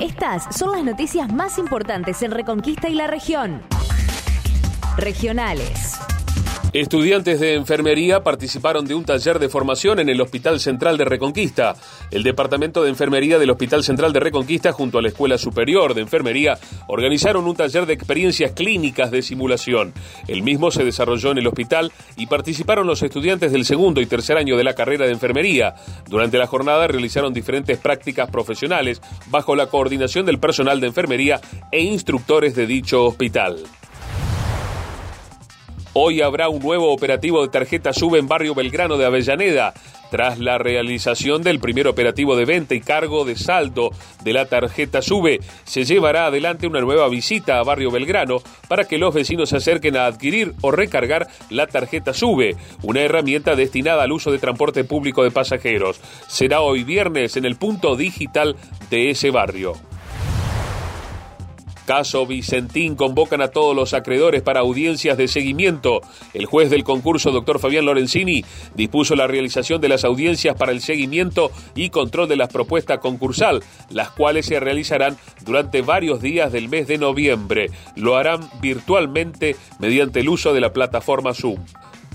Estas son las noticias más importantes en Reconquista y la región. Regionales. Estudiantes de enfermería participaron de un taller de formación en el Hospital Central de Reconquista. El Departamento de Enfermería del Hospital Central de Reconquista junto a la Escuela Superior de Enfermería organizaron un taller de experiencias clínicas de simulación. El mismo se desarrolló en el hospital y participaron los estudiantes del segundo y tercer año de la carrera de enfermería. Durante la jornada realizaron diferentes prácticas profesionales bajo la coordinación del personal de enfermería e instructores de dicho hospital. Hoy habrá un nuevo operativo de tarjeta SUBE en Barrio Belgrano de Avellaneda. Tras la realización del primer operativo de venta y cargo de saldo de la tarjeta SUBE, se llevará adelante una nueva visita a Barrio Belgrano para que los vecinos se acerquen a adquirir o recargar la tarjeta SUBE, una herramienta destinada al uso de transporte público de pasajeros. Será hoy viernes en el punto digital de ese barrio. Caso Vicentín convocan a todos los acreedores para audiencias de seguimiento. El juez del concurso, doctor Fabián Lorenzini, dispuso la realización de las audiencias para el seguimiento y control de las propuestas concursal, las cuales se realizarán durante varios días del mes de noviembre. Lo harán virtualmente mediante el uso de la plataforma Zoom.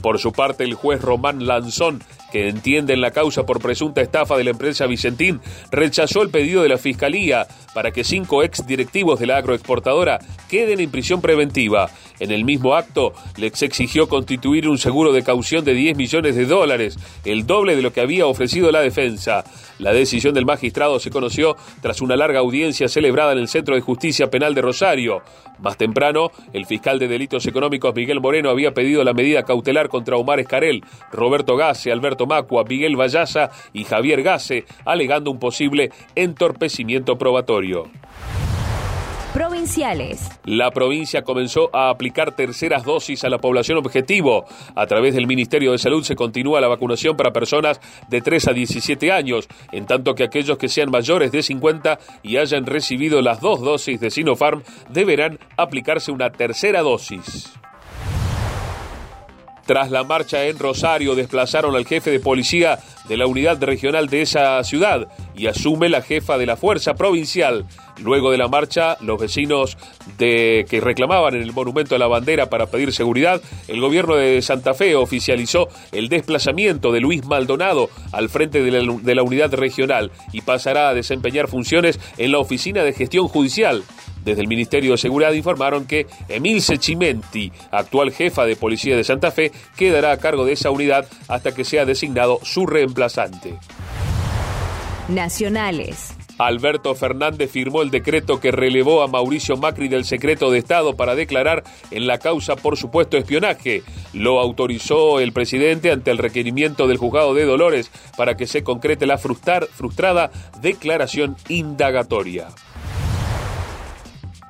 Por su parte, el juez Román Lanzón que entiende en la causa por presunta estafa de la empresa Vicentín, rechazó el pedido de la Fiscalía para que cinco ex directivos de la agroexportadora queden en prisión preventiva. En el mismo acto, les exigió constituir un seguro de caución de 10 millones de dólares, el doble de lo que había ofrecido la defensa. La decisión del magistrado se conoció tras una larga audiencia celebrada en el Centro de Justicia Penal de Rosario. Más temprano, el fiscal de delitos económicos Miguel Moreno había pedido la medida cautelar contra Omar Escarel, Roberto Gase, Alberto Macua, Miguel Vallaza y Javier Gase, alegando un posible entorpecimiento probatorio. Provinciales. La provincia comenzó a aplicar terceras dosis a la población objetivo. A través del Ministerio de Salud se continúa la vacunación para personas de 3 a 17 años, en tanto que aquellos que sean mayores de 50 y hayan recibido las dos dosis de Sinopharm deberán aplicarse una tercera dosis. Tras la marcha en Rosario, desplazaron al jefe de policía de la unidad regional de esa ciudad y asume la jefa de la fuerza provincial. Luego de la marcha, los vecinos de que reclamaban en el monumento a la bandera para pedir seguridad, el gobierno de Santa Fe oficializó el desplazamiento de Luis Maldonado al frente de la, de la unidad regional y pasará a desempeñar funciones en la oficina de gestión judicial. Desde el Ministerio de Seguridad informaron que Emil Chimenti, actual jefa de policía de Santa Fe, quedará a cargo de esa unidad hasta que sea designado su reemplazante. Nacionales. Alberto Fernández firmó el decreto que relevó a Mauricio Macri del secreto de Estado para declarar en la causa por supuesto espionaje. Lo autorizó el presidente ante el requerimiento del juzgado de Dolores para que se concrete la frustrada declaración indagatoria.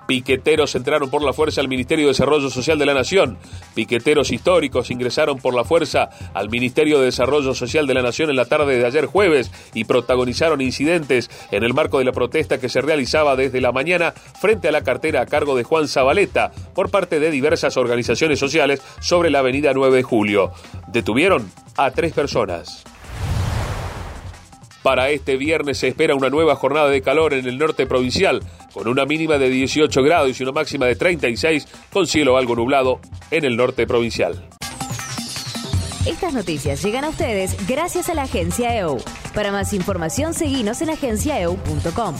Piqueteros entraron por la fuerza al Ministerio de Desarrollo Social de la Nación. Piqueteros históricos ingresaron por la fuerza al Ministerio de Desarrollo Social de la Nación en la tarde de ayer jueves y protagonizaron incidentes en el marco de la protesta que se realizaba desde la mañana frente a la cartera a cargo de Juan Zabaleta por parte de diversas organizaciones sociales sobre la avenida 9 de Julio. Detuvieron a tres personas. Para este viernes se espera una nueva jornada de calor en el norte provincial, con una mínima de 18 grados y una máxima de 36, con cielo algo nublado en el norte provincial. Estas noticias llegan a ustedes gracias a la agencia EU. Para más información, seguimos en agenciaeu.com.